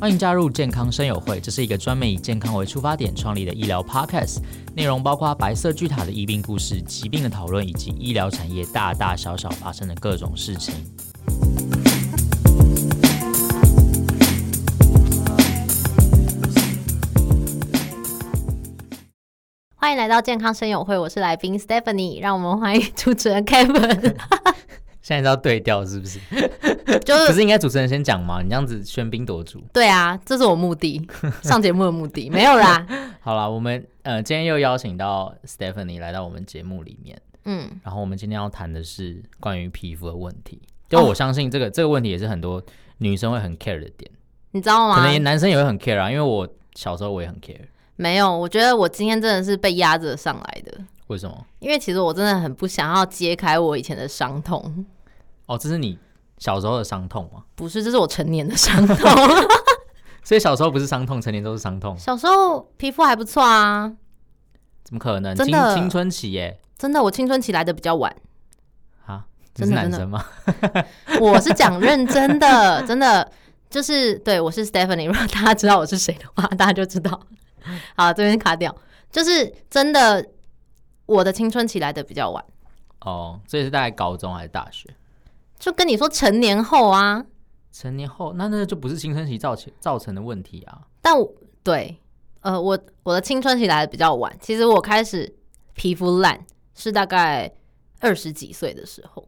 欢迎加入健康生友会，这是一个专门以健康为出发点创立的医疗 podcast，内容包括白色巨塔的医病故事、疾病的讨论，以及医疗产业大大小小发生的各种事情。欢迎来到健康生友会，我是来宾 Stephanie，让我们欢迎主持人 Kevin。现在要对调是不是？就是不是应该主持人先讲吗？你这样子喧宾夺主。对啊，这是我目的，上节目的目的没有啦。好啦，我们呃今天又邀请到 Stephanie 来到我们节目里面，嗯，然后我们今天要谈的是关于皮肤的问题。就我相信这个、哦、这个问题也是很多女生会很 care 的点，你知道吗？可能男生也会很 care 啊，因为我小时候我也很 care。没有，我觉得我今天真的是被压着上来的。为什么？因为其实我真的很不想要揭开我以前的伤痛。哦，这是你小时候的伤痛吗？不是，这是我成年的伤痛。所以小时候不是伤痛，成年都是伤痛。小时候皮肤还不错啊。怎么可能？真的青，青春期耶？真的，我青春期来的比较晚。啊？你是男生吗？我是讲认真的，真的就是对，我是 Stephanie。如果大家知道我是谁的话，大家就知道。好，这边卡掉。就是真的，我的青春期来的比较晚。哦，这是大概高中还是大学？就跟你说，成年后啊，成年后那那就不是青春期造成造成的问题啊。但我对，呃，我我的青春期来的比较晚。其实我开始皮肤烂是大概二十几岁的时候。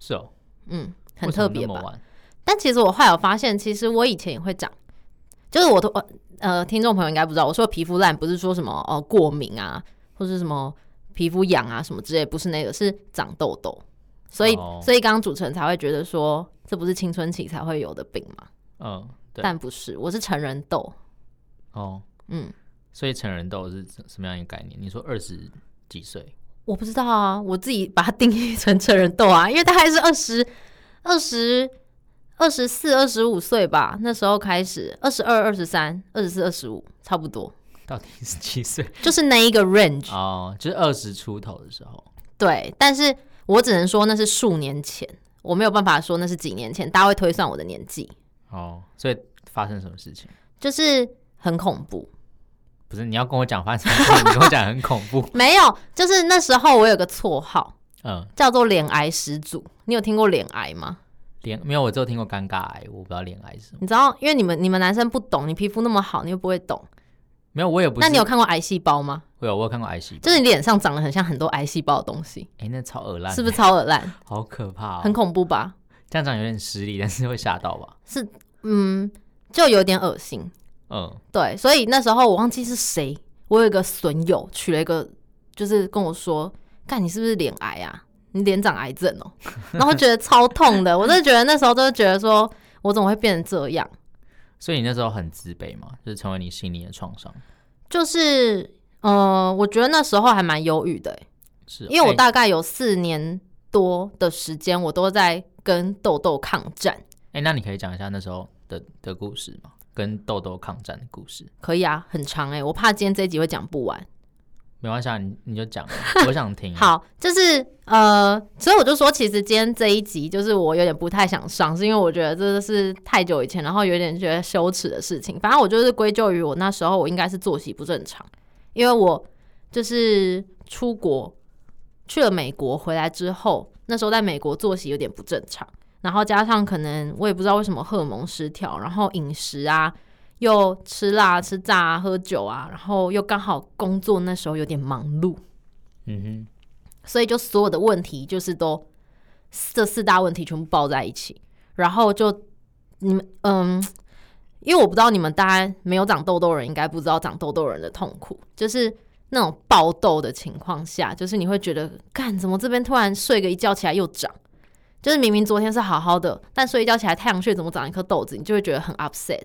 是哦，嗯，很特别吧？但其实我后来有发现，其实我以前也会长，就是我都呃，听众朋友应该不知道，我说皮肤烂不是说什么哦、呃、过敏啊，或是什么皮肤痒啊什么之类，不是那个，是长痘痘。所以，oh. 所以刚刚主持人才会觉得说，这不是青春期才会有的病吗？嗯，oh, 对。但不是，我是成人痘。哦，oh. 嗯，所以成人痘是什么样一个概念？你说二十几岁？我不知道啊，我自己把它定义成成人痘啊，因为大概是二十二十二十四、二十五岁吧，那时候开始，二十二、二十三、二十四、二十五，差不多。到底是几岁？就是那一个 range 哦，oh, 就是二十出头的时候。对，但是。我只能说那是数年前，我没有办法说那是几年前，大家会推算我的年纪。哦，所以发生什么事情？就是很恐怖。不是，你要跟我讲发生什么事情，你跟我讲很恐怖。没有，就是那时候我有个绰号，嗯，叫做脸癌始祖。你有听过脸癌吗？脸没有，我只有听过尴尬癌，我不知道脸癌是什么。你知道，因为你们你们男生不懂，你皮肤那么好，你又不会懂。没有，我也不。那你有看过癌细胞吗？我有，我有看过癌细胞，就是你脸上长得很像很多癌细胞的东西。哎、欸，那超恶烂，是不是超恶烂？好可怕、哦，很恐怖吧？这样讲有点失礼，但是会吓到吧？是，嗯，就有点恶心。嗯，对，所以那时候我忘记是谁，我有一个损友取了一个，就是跟我说：“看，你是不是脸癌啊？你脸长癌症哦。”然后觉得超痛的，我真的觉得那时候就是觉得说我怎么会变成这样。所以你那时候很自卑嘛，就是成为你心理的创伤。就是，呃，我觉得那时候还蛮忧郁的，是，因为我大概有四年多的时间，我都在跟痘痘抗战。哎、欸，那你可以讲一下那时候的的故事吗？跟痘痘抗战的故事？可以啊，很长哎、欸，我怕今天这一集会讲不完。没关系啊，你你就讲，我想听。好，就是呃，所以我就说，其实今天这一集就是我有点不太想上，是因为我觉得这是太久以前，然后有点觉得羞耻的事情。反正我就是归咎于我那时候我应该是作息不正常，因为我就是出国去了美国回来之后，那时候在美国作息有点不正常，然后加上可能我也不知道为什么荷尔蒙失调，然后饮食啊。又吃辣、吃炸、喝酒啊，然后又刚好工作那时候有点忙碌，嗯哼，所以就所有的问题就是都这四大问题全部抱在一起，然后就你们嗯，因为我不知道你们大家没有长痘痘人应该不知道长痘痘人的痛苦，就是那种爆痘的情况下，就是你会觉得干怎么这边突然睡个一觉起来又长，就是明明昨天是好好的，但睡一觉起来太阳穴怎么长一颗痘子，你就会觉得很 upset。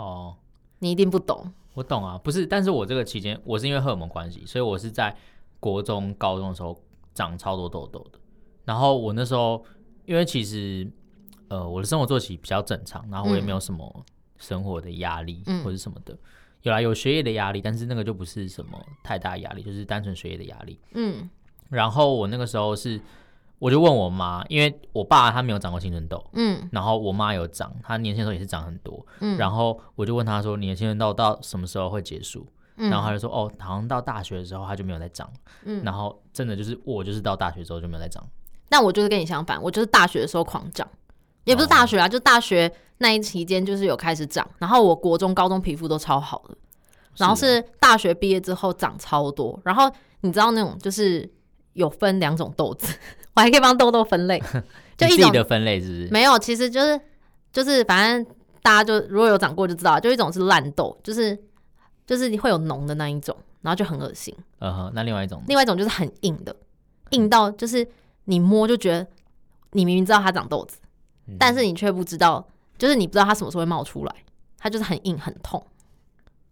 哦，你一定不懂。我懂啊，不是，但是我这个期间，我是因为荷尔蒙关系，所以我是在国中、高中的时候长超多痘痘的。然后我那时候，因为其实，呃，我的生活作息比较正常，然后我也没有什么生活的压力或者什么的，嗯、有啦，有学业的压力，但是那个就不是什么太大压力，就是单纯学业的压力。嗯，然后我那个时候是，我就问我妈，因为我爸他没有长过青春痘，嗯，然后我妈有长，她年轻的时候也是长很多，嗯，然后我就问她说，你的青春痘到什么时候会结束？然后她就说，哦，好像到大学的时候她就没有再长，嗯，然后真的就是我就是到大学之后就没有再长。那我就是跟你相反，我就是大学的时候狂长，也不是大学啊，哦、就大学那一期间就是有开始长，然后我国中、高中皮肤都超好的，然后是大学毕业之后长超多，然后你知道那种就是有分两种痘子，我还可以帮痘痘分类，就一种的分类是不是？没有，其实就是就是反正大家就如果有长过就知道，就一种是烂痘，就是就是会有脓的那一种，然后就很恶心。嗯哼，那另外一种，另外一种就是很硬的，硬到就是。你摸就觉得，你明明知道它长豆子，嗯、但是你却不知道，就是你不知道它什么时候会冒出来，它就是很硬很痛。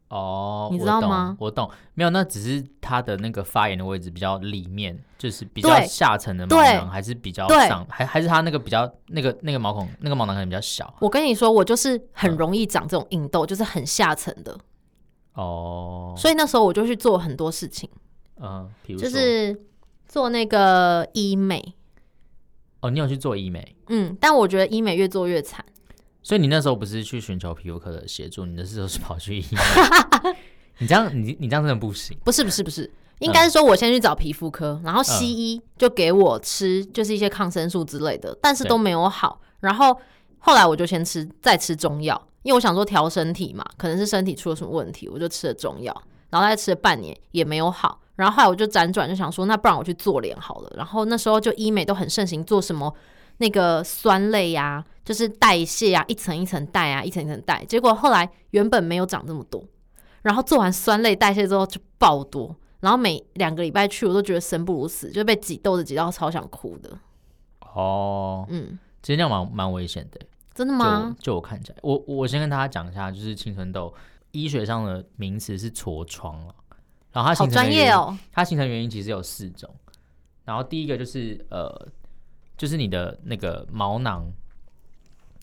哦，你知道吗？我懂，我懂，没有，那只是他的那个发炎的位置比较里面，就是比较下层的毛囊，还是比较上，还还是他那个比较那个那个毛孔那个毛囊可能比较小。我跟你说，我就是很容易长这种硬痘，嗯、就是很下层的。哦，所以那时候我就去做很多事情，嗯，比如就是。做那个医美哦，你有去做医美？嗯，但我觉得医美越做越惨。所以你那时候不是去寻求皮肤科的协助，你的时候是跑去医院？你这样，你你这样真的不行。不是不是不是，应该是说我先去找皮肤科，嗯、然后西医就给我吃，就是一些抗生素之类的，但是都没有好。然后后来我就先吃，再吃中药，因为我想说调身体嘛，可能是身体出了什么问题，我就吃了中药，然后再吃了半年也没有好。然后后来我就辗转就想说，那不然我去做脸好了。然后那时候就医美都很盛行，做什么那个酸类呀、啊，就是代谢啊，一层一层代啊，一层一层代。结果后来原本没有长这么多，然后做完酸类代谢之后就爆多。然后每两个礼拜去，我都觉得生不如死，就被挤痘子挤到超想哭的。哦，嗯，其实那样蛮蛮危险的。真的吗？就，就我看起来，我我先跟大家讲一下，就是青春痘医学上的名词是痤疮了。然后它形成的原因，好专业哦，它形成原因其实有四种。然后第一个就是呃，就是你的那个毛囊，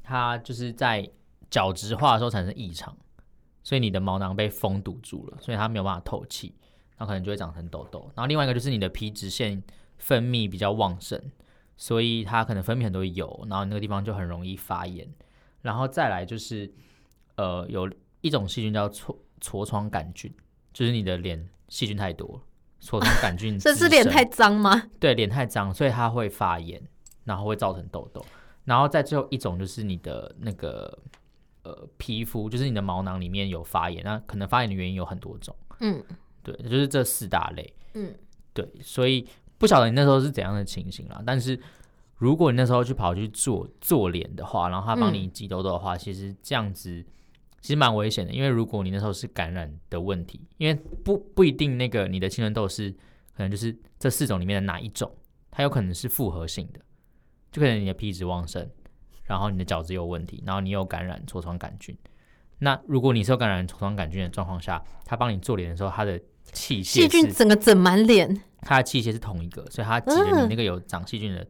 它就是在角质化的时候产生异常，所以你的毛囊被封堵住了，所以它没有办法透气，然后可能就会长成痘痘。然后另外一个就是你的皮脂腺分泌比较旺盛，所以它可能分泌很多油，然后那个地方就很容易发炎。然后再来就是呃，有一种细菌叫痤痤疮杆菌，就是你的脸。细菌太多，痤疮杆菌。这是脸太脏吗？对，脸太脏，所以它会发炎，然后会造成痘痘。然后再最后一种就是你的那个呃皮肤，就是你的毛囊里面有发炎，那可能发炎的原因有很多种。嗯，对，就是这四大类。嗯，对，所以不晓得你那时候是怎样的情形啦。但是如果你那时候去跑去做做脸的话，然后他帮你挤痘痘的话，嗯、其实这样子。其实蛮危险的，因为如果你那时候是感染的问题，因为不不一定那个你的青春痘是可能就是这四种里面的哪一种，它有可能是复合性的，就可能你的皮脂旺盛，然后你的角质有问题，然后你有感染痤疮杆菌。那如果你是有感染痤疮杆菌的状况下，他帮你做脸的时候，他的器械细菌整个整满脸，他的器械是同一个，所以他挤了你那个有长细菌的、嗯、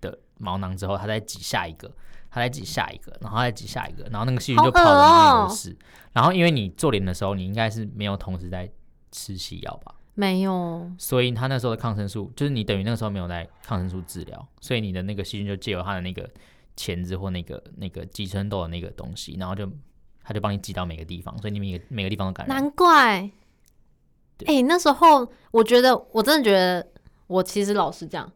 的毛囊之后，他再挤下一个。他再挤下一个，然后再挤下一个，然后那个细菌就跑的满都是。哦、然后因为你做脸的时候，你应该是没有同时在吃西药吧？没有。所以他那时候的抗生素，就是你等于那个时候没有在抗生素治疗，所以你的那个细菌就借由他的那个钳子或那个那个寄生豆的那个东西，然后就他就帮你挤到每个地方，所以你每个每个地方都感染。难怪。哎、欸，那时候我觉得，我真的觉得，我其实老实讲。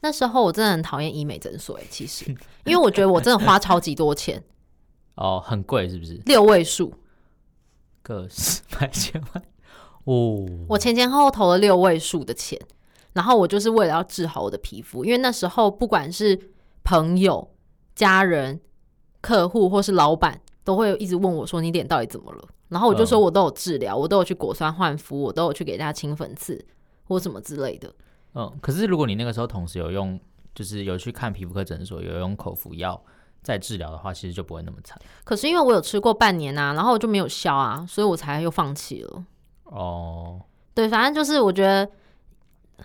那时候我真的很讨厌医美诊所，哎，其实，因为我觉得我真的花超级多钱，哦，很贵是不是？六位数，个十百千万，哦，我前前后后投了六位数的钱，然后我就是为了要治好我的皮肤，因为那时候不管是朋友、家人、客户或是老板，都会一直问我说：“你脸到底怎么了？”然后我就说：“我都有治疗，我都有去果酸焕肤，我都有去给大家清粉刺或什么之类的。”嗯，可是如果你那个时候同时有用，就是有去看皮肤科诊所，有用口服药在治疗的话，其实就不会那么惨。可是因为我有吃过半年啊，然后就没有消啊，所以我才又放弃了。哦，对，反正就是我觉得，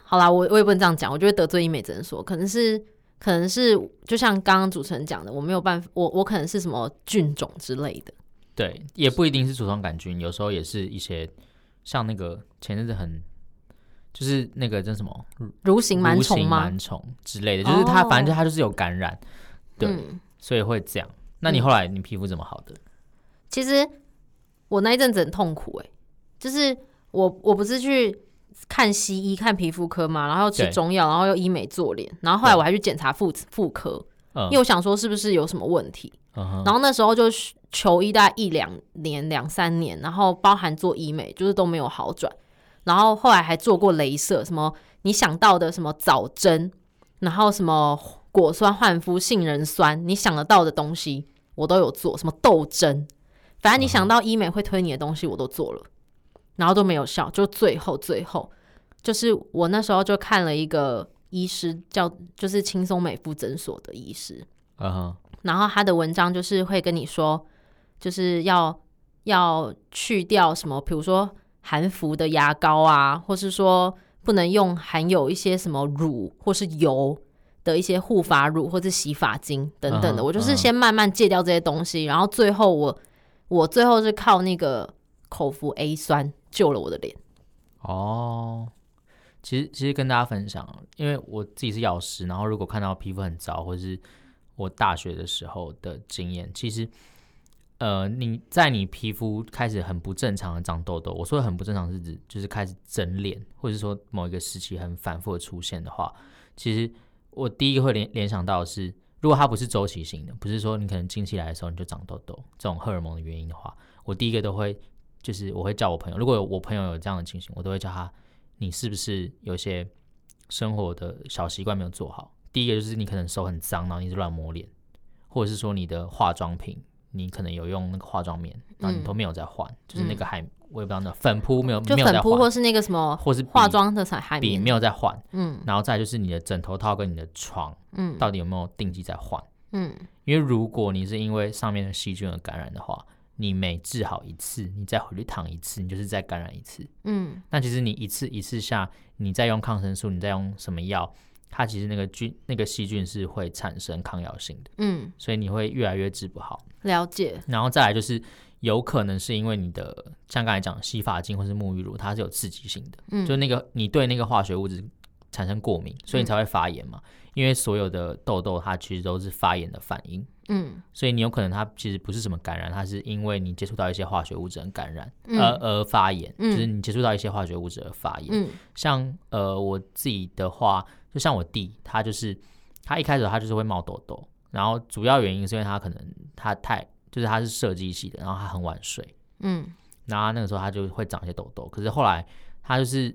好啦，我我也不能这样讲，我觉得得罪医美诊所，可能是可能是就像刚刚主持人讲的，我没有办法，我我可能是什么菌种之类的。对，也不一定是痤疮杆菌，有时候也是一些像那个前阵子很。就是那个叫什么蠕形螨虫螨虫之类的，就是它，反正就它就是有感染，哦、对、嗯，所以会这样。那你后来你皮肤怎么好的？其实我那一阵子很痛苦、欸，哎，就是我我不是去看西医看皮肤科嘛，然后吃中药，然后又医美做脸，然后后来我还去检查妇妇科，因为我想说是不是有什么问题。嗯、然后那时候就求医大概一两年两三年，然后包含做医美，就是都没有好转。然后后来还做过镭射，什么你想到的什么早针，然后什么果酸焕肤、杏仁酸，你想得到的东西我都有做，什么豆针，反正你想到医美会推你的东西我都做了，然后都没有效。就最后最后，就是我那时候就看了一个医师，叫就是轻松美肤诊所的医师，嗯，然后他的文章就是会跟你说，就是要要去掉什么，比如说。含氟的牙膏啊，或是说不能用含有一些什么乳或是油的一些护发乳或者洗发精等等的，uh -huh, 我就是先慢慢戒掉这些东西，uh -huh. 然后最后我我最后是靠那个口服 A 酸救了我的脸。哦、其实其实跟大家分享，因为我自己是药师，然后如果看到皮肤很糟，或是我大学的时候的经验，其实。呃，你在你皮肤开始很不正常的长痘痘，我说的很不正常是指就是开始整脸，或者是说某一个时期很反复的出现的话，其实我第一个会联联想到的是，如果它不是周期性的，不是说你可能经期来的时候你就长痘痘这种荷尔蒙的原因的话，我第一个都会就是我会叫我朋友，如果有我朋友有这样的情形，我都会叫他，你是不是有些生活的小习惯没有做好？第一个就是你可能手很脏，然后你一直乱摸脸，或者是说你的化妆品。你可能有用那个化妆棉，然后你都没有在换、嗯，就是那个还我也不知道那粉扑没有，就粉扑或是那个什么，或是化妆的彩笔没有在换，嗯，然后再就是你的枕头套跟你的床，嗯，到底有没有定期在换，嗯，因为如果你是因为上面的细菌而感染的话，你每治好一次，你再回去躺一次，你就是再感染一次，嗯，那其实你一次一次下，你再用抗生素，你再用什么药？它其实那个菌、那个细菌是会产生抗药性的，嗯，所以你会越来越治不好。了解。然后再来就是，有可能是因为你的像刚才讲洗发精或是沐浴乳，它是有刺激性的，嗯，就那个你对那个化学物质产生过敏，所以你才会发炎嘛。嗯、因为所有的痘痘它其实都是发炎的反应，嗯，所以你有可能它其实不是什么感染，它是因为你接触到一些化学物质而感染，嗯、而而发炎，就是你接触到一些化学物质而发炎。嗯，像呃我自己的话。就像我弟，他就是他一开始他就是会冒痘痘，然后主要原因是因为他可能他太就是他是设计系的，然后他很晚睡，嗯，然后那个时候他就会长一些痘痘，可是后来他就是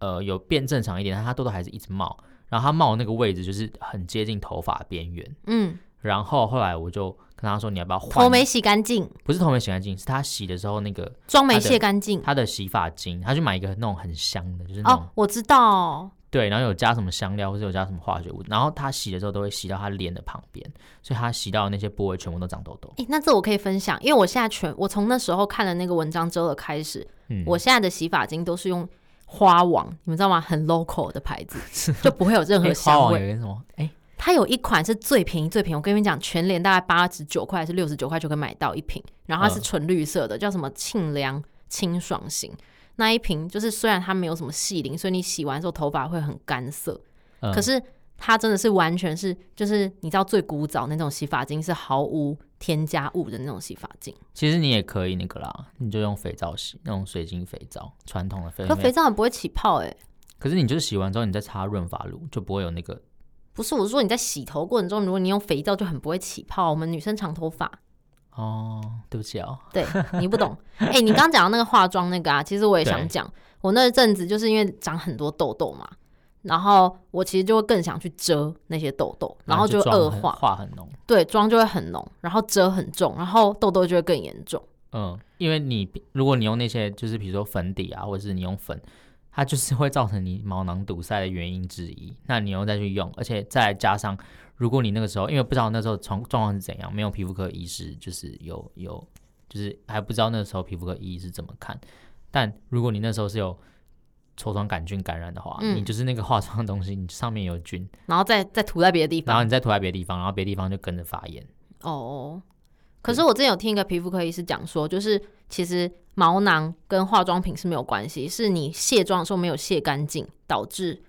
呃有变正常一点，但他痘痘还是一直冒，然后他冒的那个位置就是很接近头发边缘，嗯，然后后来我就跟他说，你要不要换？头没洗干净？不是头没洗干净，是他洗的时候那个妆没卸干净，他的洗发精，他去买一个那种很香的，就是那种哦，我知道。对，然后有加什么香料，或者有加什么化学物，然后他洗的时候都会洗到他脸的旁边，所以他洗到的那些部位全部都长痘痘。诶，那这我可以分享，因为我现在全我从那时候看了那个文章之后的开始，嗯，我现在的洗发精都是用花王，你们知道吗？很 local 的牌子，就不会有任何香味。什么？诶，它有一款是最便宜最便宜，我跟你们讲，全脸大概八十九块还是六十九块就可以买到一瓶，然后它是纯绿色的，嗯，叫什么沁凉清爽型。那一瓶就是虽然它没有什么细鳞，所以你洗完之后头发会很干涩，嗯，可是它真的是完全是就是你知道最古早那种洗发精是毫无添加物的那种洗发精。其实你也可以那个啦，你就用肥皂洗，那种水晶肥皂，传统的肥皂。可肥皂很不会起泡哎，欸。可是你就是洗完之后你再擦润发乳就不会有那个。不是，我是说你在洗头过程中，如果你用肥皂就很不会起泡。我们女生长头发。哦，对不起哦，对你不懂。哎、欸，你刚刚讲到那个化妆那个啊，其实我也想讲，我那阵子就是因为长很多痘痘嘛，然后我其实就会更想去遮那些痘痘，然后就恶化，化很浓，对，妆就会很浓，然后遮很重，然后痘痘就会更严重。嗯，因为你如果你用那些就是比如说粉底啊，或者是你用粉，它就是会造成你毛囊堵塞的原因之一。那你又再去用，而且再加上。如果你那个时候，因为不知道那时候状状况是怎样，没有皮肤科医师，就是有有，就是还不知道那时候皮肤科医师是怎么看。但如果你那时候是有痤疮杆菌感染的话，嗯，你就是那个化妆的东西，你上面有菌，然后再再涂在别的地方，然后你再涂在别的地方，然后别的地方就跟着发炎。哦，可是我之前有听一个皮肤科医师讲说，就是其实毛囊跟化妆品是没有关系，是你卸妆的时候没有卸干净，导致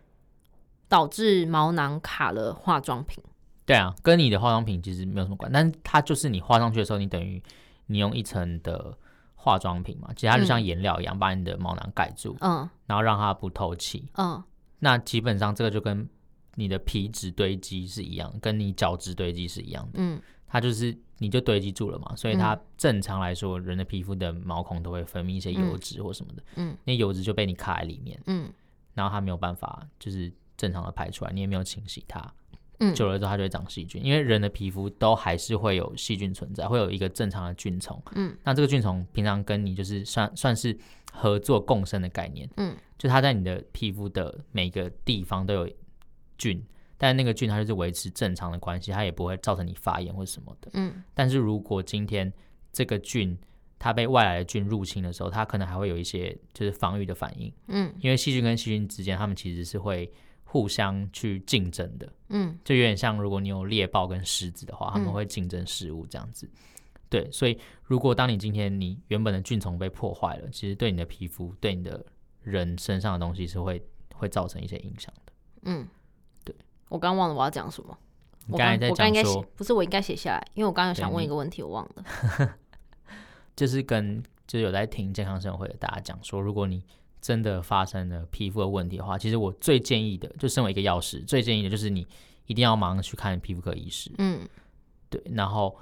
导致毛囊卡了化妆品。对啊，跟你的化妆品其实没有什么关系，但是它就是你画上去的时候，你等于你用一层的化妆品嘛，其实它就像颜料一样，嗯、把你的毛囊盖住，嗯，然后让它不透气，嗯，那基本上这个就跟你的皮脂堆积是一样，跟你角质堆积是一样的，嗯，它就是你就堆积住了嘛，所以它正常来说，人的皮肤的毛孔都会分泌一些油脂或什么的，嗯，那油脂就被你卡在里面，嗯，然后它没有办法就是正常的排出来，你也没有清洗它，嗯，久了之后它就会长细菌，因为人的皮肤都还是会有细菌存在，会有一个正常的菌虫，嗯，那这个菌虫平常跟你就是算算是合作共生的概念，嗯，就它在你的皮肤的每个地方都有。菌，但那个菌它就是维持正常的关系，它也不会造成你发炎或什么的。嗯，但是如果今天这个菌它被外来的菌入侵的时候，它可能还会有一些就是防御的反应。嗯，因为细菌跟细菌之间，它们其实是会互相去竞争的。嗯，就有点像如果你有猎豹跟狮子的话，它们会竞争食物这样子。对，所以如果当你今天你原本的菌丛被破坏了，其实对你的皮肤、对你的人身上的东西是会会造成一些影响的。嗯。我刚忘了我要讲什么。我刚才在讲说，我刚应该写，不是我应该写下来，因为我刚刚想问一个问题，我忘了。就是跟就是有在听健康生活会的大家讲说，如果你真的发生了皮肤的问题的话，其实我最建议的，就身为一个药师，最建议的就是你一定要马上去看皮肤科医师。嗯，对，然后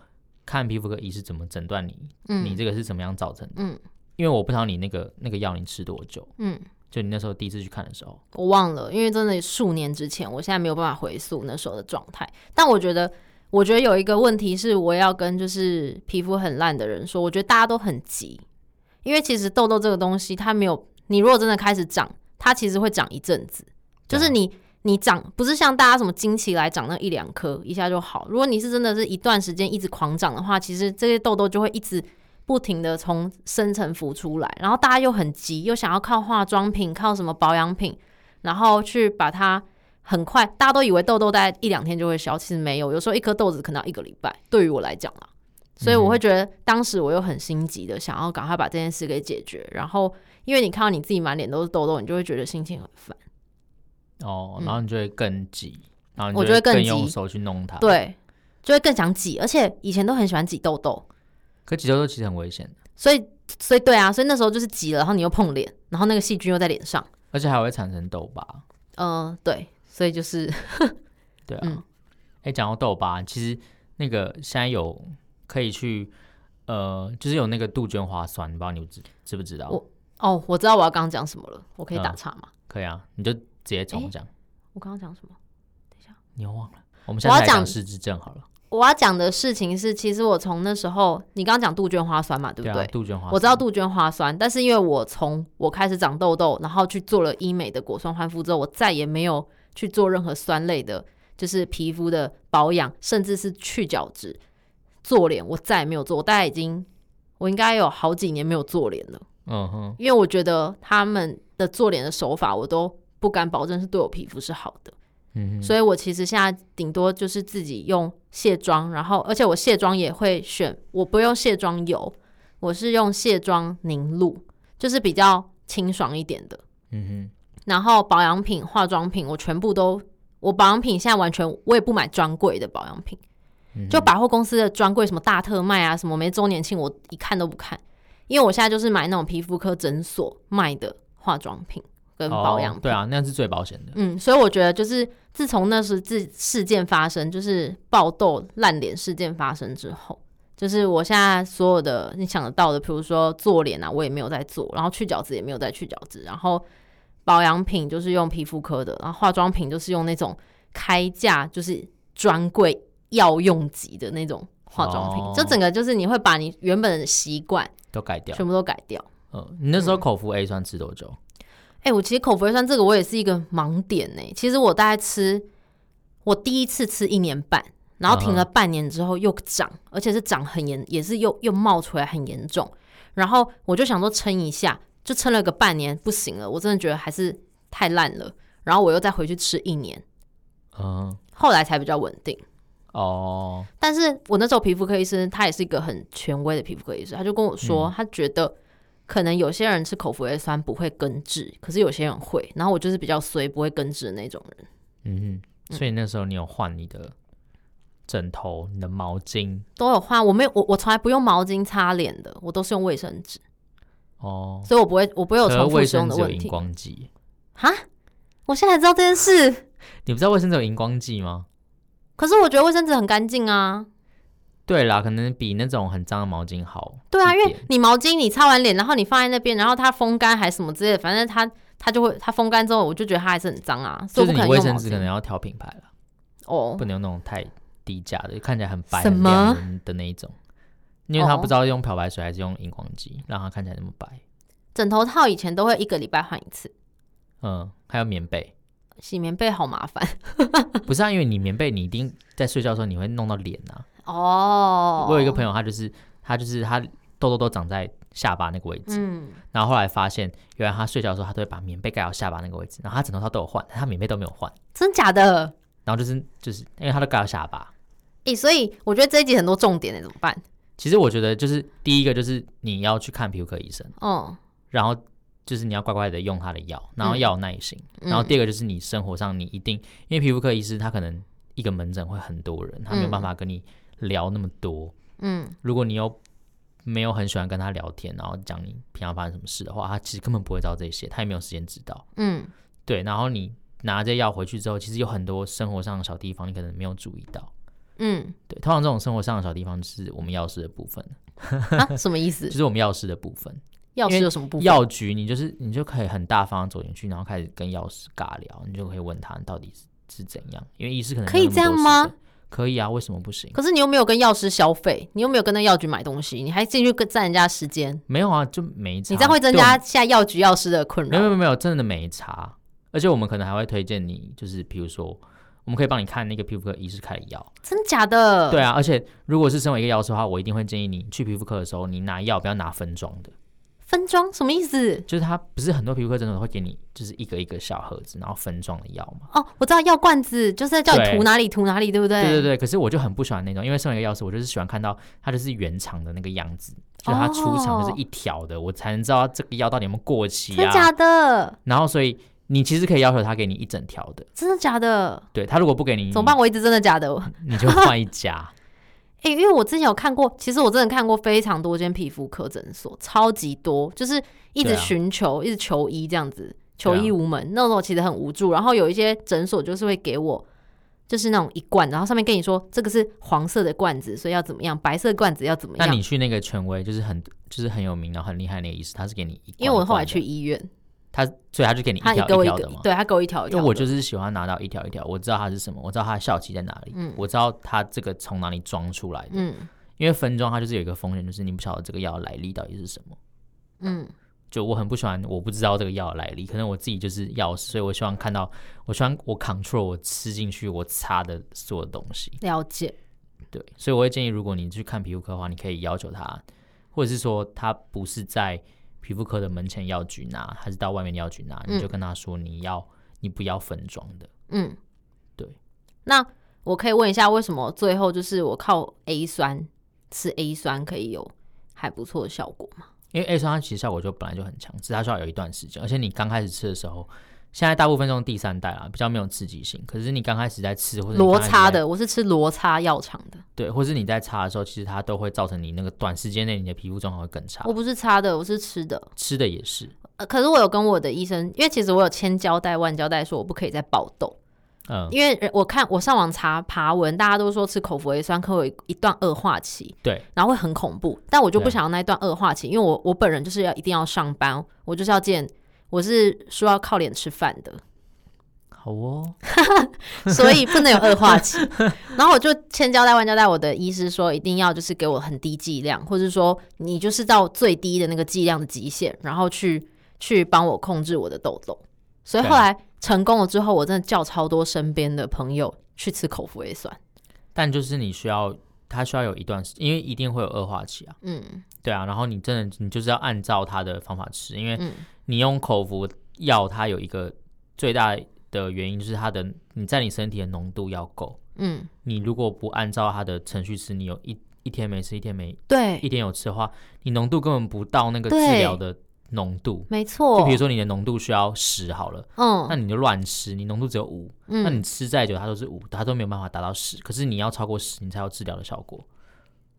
看皮肤科医师怎么诊断你，嗯，你这个是怎么样造成的？嗯，因为我不知道你那个那个药你吃多久。嗯。就你那时候第一次去看的时候，我忘了，因为真的数年之前，我现在没有办法回溯那时候的状态。但我觉得，我觉得有一个问题是，我要跟就是皮肤很烂的人说，我觉得大家都很急，因为其实痘痘这个东西，它没有，你如果真的开始长，它其实会长一阵子，就是你你长不是像大家什么经期来长那一两颗一下就好，如果你是真的是一段时间一直狂长的话，其实这些痘痘就会一直。不停的从深层浮出来，然后大家又很急，又想要靠化妆品、靠什么保养品，然后去把它很快。大家都以为痘痘大概一两天就会消，其实没有，有时候一颗痘子可能要一个礼拜。对于我来讲啊，所以我会觉得当时我又很心急的想要赶快把这件事给解决。然后因为你看到你自己满脸都是痘痘，你就会觉得心情很烦。哦，然后你就会更急，然后你就会更用手去弄它，对，就会更想挤，而且以前都很喜欢挤痘痘。可挤痘痘其实很危险，所以所以对啊，所以那时候就是挤了，然后你又碰脸，然后那个细菌又在脸上，而且还会产生痘疤。嗯、呃，对，所以就是对啊。哎、嗯，讲、欸、到痘疤，其实那个现在有可以去呃，就是有那个杜鹃花酸，不知道你知知不知道？我哦，我知道我要刚刚讲什么了，我可以打岔吗？嗯、可以啊，你就直接重讲、欸。我刚刚讲什么？等一下，你又忘了。我们现在讲失智症好了。我要讲的事情是，其实我从那时候，你刚刚讲杜鹃花酸嘛，对不对？对啊，杜鹃花酸，我知道杜鹃花酸，但是因为我从我开始长痘痘，然后去做了医美的果酸焕肤之后，我再也没有去做任何酸类的，就是皮肤的保养，甚至是去角质、做脸，我再也没有做。我大概已经，我应该有好几年没有做脸了。嗯哼，因为我觉得他们的做脸的手法，我都不敢保证是对我皮肤是好的。嗯，所以我其实现在顶多就是自己用卸妆，然后而且我卸妆也会选，我不用卸妆油，我是用卸妆凝露，就是比较清爽一点的。嗯哼，然后保养品、化妆品我全部都，我保养品现在完全我也不买专柜的保养品，就百货公司的专柜什么大特卖啊，什么没周年庆我一看都不看，因为我现在就是买那种皮肤科诊所卖的化妆品。跟保养、哦、对啊，那样是最保险的。嗯，所以我觉得就是自从那时自事件发生，就是爆痘烂脸事件发生之后，就是我现在所有的你想得到的，比如说做脸啊，我也没有在做，然后去角质也没有再去角质，然后保养品就是用皮肤科的，然后化妆品就是用那种开价就是专柜药用级的那种化妆品，就、哦、整个就是你会把你原本的习惯都改掉，全部都改掉。嗯，你那时候口服 A 酸吃多久？哎、欸，我其实口服酸这个我也是一个盲点呢。其实我大概吃，我第一次吃一年半，然后停了半年之后又长，而且是长很严，也是又又冒出来很严重。然后我就想说撑一下，就撑了个半年，不行了，我真的觉得还是太烂了。然后我又再回去吃一年，嗯，后来才比较稳定。哦，但是我那时候皮肤科医生他也是一个很权威的皮肤科医生，他就跟我说，他觉得可能有些人吃口服叶酸不会根治，可是有些人会。然后我就是比较衰，不会根治的那种人。嗯哼，所以那时候你有换你的枕头、你的毛巾都有换，我没有，我我从来不用毛巾擦脸的，我都是用卫生纸。哦，所以我不会，我不会有重复使用的问题。荧光剂哈，我现在才知道这件事。你不知道卫生纸有荧光剂吗？可是我觉得卫生纸很干净啊。对啦，可能比那种很脏的毛巾好。对啊，因为你毛巾你擦完脸，然后你放在那边，然后它风干还是什么之类的，反正它它就会它风干之后，我就觉得它还是很脏啊。所以你卫生纸可能要挑品牌了。哦，不能用那种太低价的，看起来很白很亮的那一种。因为他不知道用漂白水还是用荧光剂，让它看起来那么白。枕头套以前都会一个礼拜换一次。嗯，还有棉被，洗棉被好麻烦。不是啊，因为你棉被你一定在睡觉的时候你会弄到脸啊。哦。我有一个朋友，他就是他就是他痘痘都长在下巴那个位置。嗯。然后后来发现，原来他睡觉的时候他都会把棉被盖到下巴那个位置，然后他枕头套都有换，他棉被都没有换。真假的？然后就是就是因为他都盖到下巴。诶、欸，所以我觉得这一集很多重点呢，怎么办？其实我觉得就是第一个就是你要去看皮肤科医生，哦，然后就是你要乖乖的用他的药，然后要有耐心，嗯、然后第二个就是你生活上你一定，因为皮肤科医师他可能一个门诊会很多人，他没有办法跟你聊那么多，嗯，如果你又没有很喜欢跟他聊天，然后讲你平常发生什么事的话，他其实根本不会知道这些，他也没有时间知道，嗯，对，然后你拿着药回去之后，其实有很多生活上的小地方你可能没有注意到。嗯，对，通常这种生活上的小地方就是我们药师的部分。啊，什么意思？就是我们药师的部分。药师有什么部分？药局，你就是你就可以很大方走进去，然后开始跟药师尬聊，你就可以问他到底是是怎样。因为医师可能可以这样吗？可以啊，为什么不行？可是你又没有跟药师消费，你又没有跟那药局买东西，你还进去跟占人家时间？没有啊，就没差。你这样会增加现在药局药师的困扰。没有没有没有，真的没差。而且我们可能还会推荐你，就是比如说。我们可以帮你看那个皮肤科医师开的药，真假的？对啊，而且如果是身为一个药师的话，我一定会建议你去皮肤科的时候，你拿药不要拿分装的。分装什么意思？就是它不是很多皮肤科诊所会给你就是一个一个小盒子，然后分装的药吗？哦，我知道药罐子就是在叫你涂哪里涂哪里，对不对？对对对。可是我就很不喜欢那种，因为身为一个药师，我就是喜欢看到它就是原厂的那个样子，就是它出厂就是一条的，哦，我才能知道这个药到底有没有过期啊？真假的？然后所以。你其实可以要求他给你一整条的，真的假的？对，他如果不给你，怎么办？我一直真的假的，你就换一家。哎、欸，因为我之前有看过，其实我真的看过非常多间皮肤科诊所，超级多，就是一直寻求、啊，一直求医这样子，求医无门，啊、那种其实很无助。然后有一些诊所就是会给我，就是那种一罐，然后上面跟你说这个是黄色的罐子，所以要怎么样？白色罐子要怎么样？那你去那个权威，就是很就是很有名然后很厉害那个医师，他是给你一罐罐，因为我后来去医院。他所以他就给你一条一条的嘛，对，他给我一条一条。因为我就是喜欢拿到一条一条，我知道它是什么，我知道它的效期在哪里，嗯，我知道它这个从哪里装出来的，嗯，因为分装它就是有一个风险，就是你不晓得这个药来历到底是什么，嗯，就我很不喜欢我不知道这个药来历，可能我自己就是药师，所以我希望看到，我希望我 control 我吃进去我擦的所有东西，了解，对，所以我会建议，如果你去看皮肤科的话，你可以要求他，或者是说他不是在。皮肤科的门前药局拿，还是到外面药局拿？你就跟他说你要，嗯、你不要分装的。嗯，对。那我可以问一下，为什么最后就是我靠 A 酸吃 A 酸可以有还不错的效果吗？因为 A 酸它其实效果就本来就很强，只是它需要有一段时间，而且你刚开始吃的时候。现在大部分用第三代啊，比较没有刺激性。可是你刚开始在吃或者罗擦的，我是吃罗擦药厂的。对，或是你在擦的时候，其实它都会造成你那个短时间内你的皮肤状况会更差。我不是擦的，我是吃的。吃的也是。呃，可是我有跟我的医生，因为其实我有千交代万交代，说我不可以再爆痘。嗯。因为我看我上网查爬文，大家都说吃口服 A 酸可有一段恶化期。对。然后会很恐怖，但我就不想要那一段恶化期，因为我我本人就是要一定要上班，我就是要见，我是说要靠脸吃饭的。好哦，所以不能有恶化期。然后我就千交代万交代，我的医师说一定要就是给我很低剂量，或者说你就是到最低的那个剂量的极限，然后去去帮我控制我的痘痘。所以后来成功了之后，我真的叫超多身边的朋友去吃口服 A 酸。但就是你需要，它需要有一段时间，因为一定会有恶化期啊。嗯，对啊。然后你真的你就是要按照它的方法吃，因为你用口服药，它有一个最大的。原因就是它的你在你身体的浓度要够。嗯，你如果不按照它的程序吃，你有一一天没吃，一天没对，一天有吃的话，你浓度根本不到那个治疗的浓度。没错，就比如说你的浓度需要十好了，嗯，那你就乱吃，你浓度只有五，嗯，那你吃再久它都是五，它都没有办法达到十。可是你要超过十，你才有治疗的效果。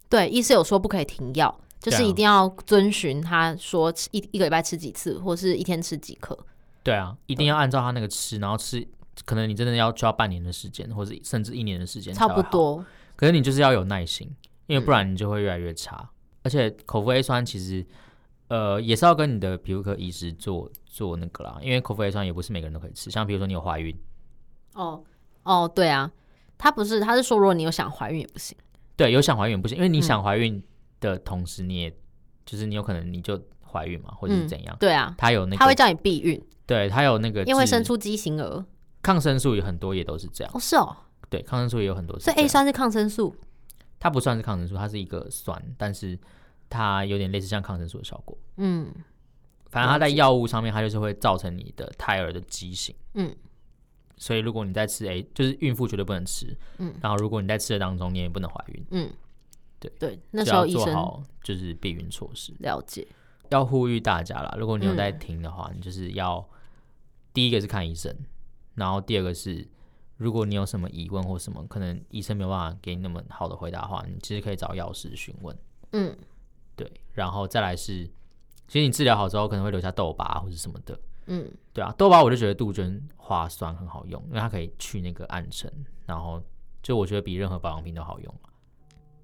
对，医师有说不可以停药，就是一定要遵循他说吃一一个礼拜吃几次，或是一天吃几颗。对啊，一定要按照他那个吃，然后吃，可能你真的要需要半年的时间，或者甚至一年的时间，差不多。可是你就是要有耐心，因为不然你就会越来越差。嗯、而且口服 A 酸其实，呃，也是要跟你的皮肤科医师做做那个啦，因为口服 A 酸也不是每个人都可以吃。像比如说你有怀孕，哦哦，对啊，他不是，他是说如果你有想怀孕也不行。对，有想怀孕也不行，因为你想怀孕的同时，你也、嗯、就是你有可能你就怀孕嘛，或者是怎样？嗯、对啊，他有那个，他会叫你避孕。对，它有那个，因为生出畸形儿，抗生素有很多也都是这样。哦，是哦，对，抗生素也有很多是。所以 A 酸是抗生素？它不算是抗生素，它是一个酸，但是它有点类似像抗生素的效果。嗯，反正它在药物上面，它就是会造成你的胎儿的畸形。嗯，所以如果你在吃 A，就是孕妇绝对不能吃。嗯，然后如果你在吃的当中，你也不能怀孕。嗯，对对，那时候医生做好就是避孕措施。了解，要呼吁大家啦，如果你有在听的话，嗯、你就是要。第一个是看医生，然后第二个是，如果你有什么疑问或什么，可能医生没有办法给你那么好的回答的话，你其实可以找药师询问。嗯，对，然后再来是，其实你治疗好之后可能会留下痘疤或者什么的。嗯，对啊，痘疤我就觉得杜鹃花酸很好用，因为它可以去那个暗沉，然后就我觉得比任何保养品都好用。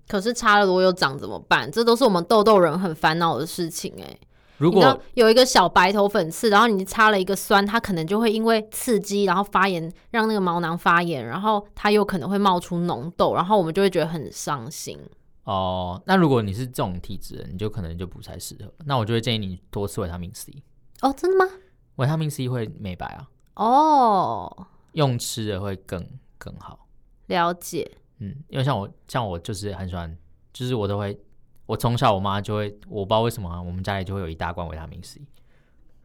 可是擦了如果有长怎么办？这都是我们痘痘人很烦恼的事情哎、欸。如果有一个小白头粉刺，然后你擦了一个酸，它可能就会因为刺激，然后发炎，让那个毛囊发炎，然后它有可能会冒出脓痘，然后我们就会觉得很伤心。哦，那如果你是这种体质的，你就可能就不太适合。那我就会建议你多吃维他命 C。哦，真的吗？维他命 C 会美白啊。哦，用吃的会更更好。了解。嗯，因为像我，像我就是很喜欢，就是我都会。我从小我妈就会，我不知道为什么啊，我们家里就会有一大罐维他命 C，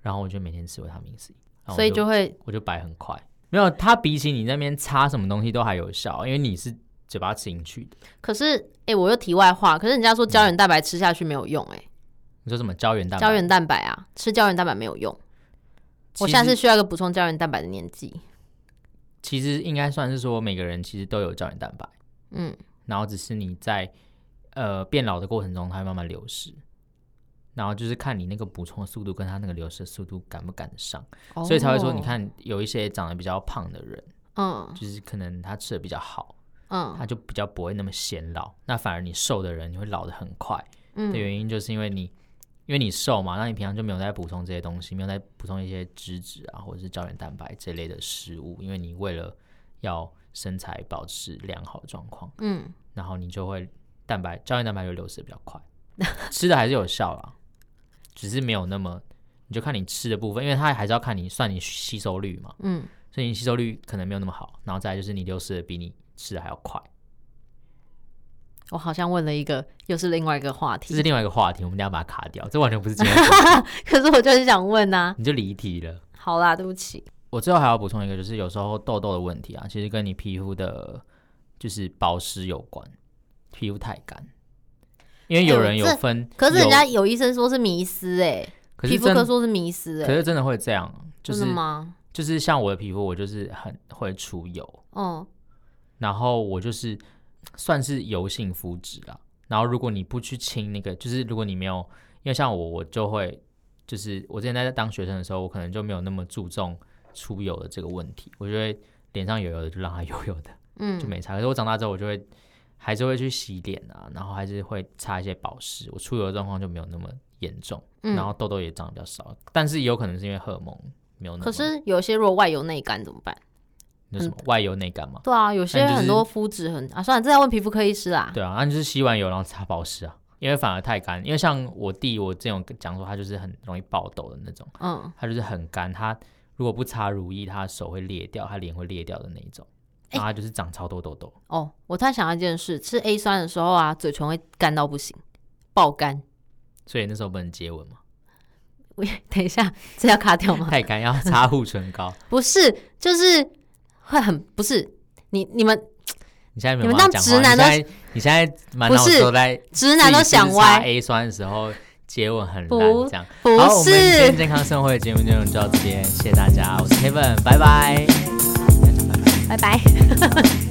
然后我就每天吃维他命 C，所以就会我就白很快。没有，它比起你那边擦什么东西都还有效，因为你是嘴巴吃进去的。可是，哎、欸，我又题外话，可是人家说胶原蛋白吃下去没有用、欸，哎、嗯，你说什么胶原蛋白？胶原蛋白啊，吃胶原蛋白没有用。我现在是需要一个补充胶原蛋白的年纪。其实应该算是说每个人其实都有胶原蛋白，嗯，然后只是你在。呃，变老的过程中，它会慢慢流失，然后就是看你那个补充的速度跟它那个流失的速度赶不赶得上，哦、所以才会说，你看有一些长得比较胖的人，嗯，就是可能他吃的比较好，嗯，他就比较不会那么显老。那反而你瘦的人，你会老的很快，嗯，的原因就是因为你，因为你瘦嘛，那你平常就没有在补充这些东西，没有在补充一些脂质啊，或者是胶原蛋白这类的食物，因为你为了要身材保持良好的状况，嗯，然后你就会。蛋白胶原蛋白就流失的比较快，吃的还是有效啦，只是没有那么，你就看你吃的部分，因为它还是要看你算你吸收率嘛，嗯，所以你吸收率可能没有那么好，然后再来就是你流失的比你吃的还要快。我好像问了一个，又是另外一个话题，这是另外一个话题，我们等下把它卡掉，这完全不是今天。可是我就是想问啊，你就离题了。好啦，对不起。我最后还要补充一个，就是有时候痘痘的问题啊，其实跟你皮肤的，就是保湿有关。皮肤太干，因为有人有分，欸、可是人家有医生说是迷失哎，皮肤科说是迷失哎，可是真的会这样，就是吗？就是像我的皮肤，我就是很会出油，嗯，然后我就是算是油性肤质啦。然后如果你不去清那个，就是如果你没有，因为像我，我就会就是我之前在当学生的时候，我可能就没有那么注重出油的这个问题，我就会脸上油油的就让它油油的，嗯，就没擦。可是我长大之后，我就会。还是会去洗脸啊，然后还是会擦一些保湿。我出油的状况就没有那么严重，嗯，然后痘痘也长得比较少。但是也有可能是因为荷尔蒙没有那么。可是有些如果外油内干怎么办？那什么外油内干嘛？对啊，有些很多肤质很啊，算了，这要问皮肤科医师啦。对啊，那就是洗完油然后擦保湿啊，因为反而太干。因为像我弟，我这种讲说他就是很容易爆痘的那种，嗯，他就是很干，他如果不擦乳液，他手会裂掉，他脸会裂掉的那一种。然后他就是长超多痘痘哦！我突然想到一件事，吃 A 酸的时候啊，嘴唇会干到不行，爆干。所以那时候不能接吻吗？喂，等一下，这要卡掉吗？太干要擦护唇膏？不是，就是会很不是你你们，你现在没有你们当直男都，你现在满脑都在直男都想歪。A 酸的时候接吻很烂，这样不是。好，我们今天健康生活的节目内容就到这边，谢谢大家，我是 Kevin，拜拜，拜拜。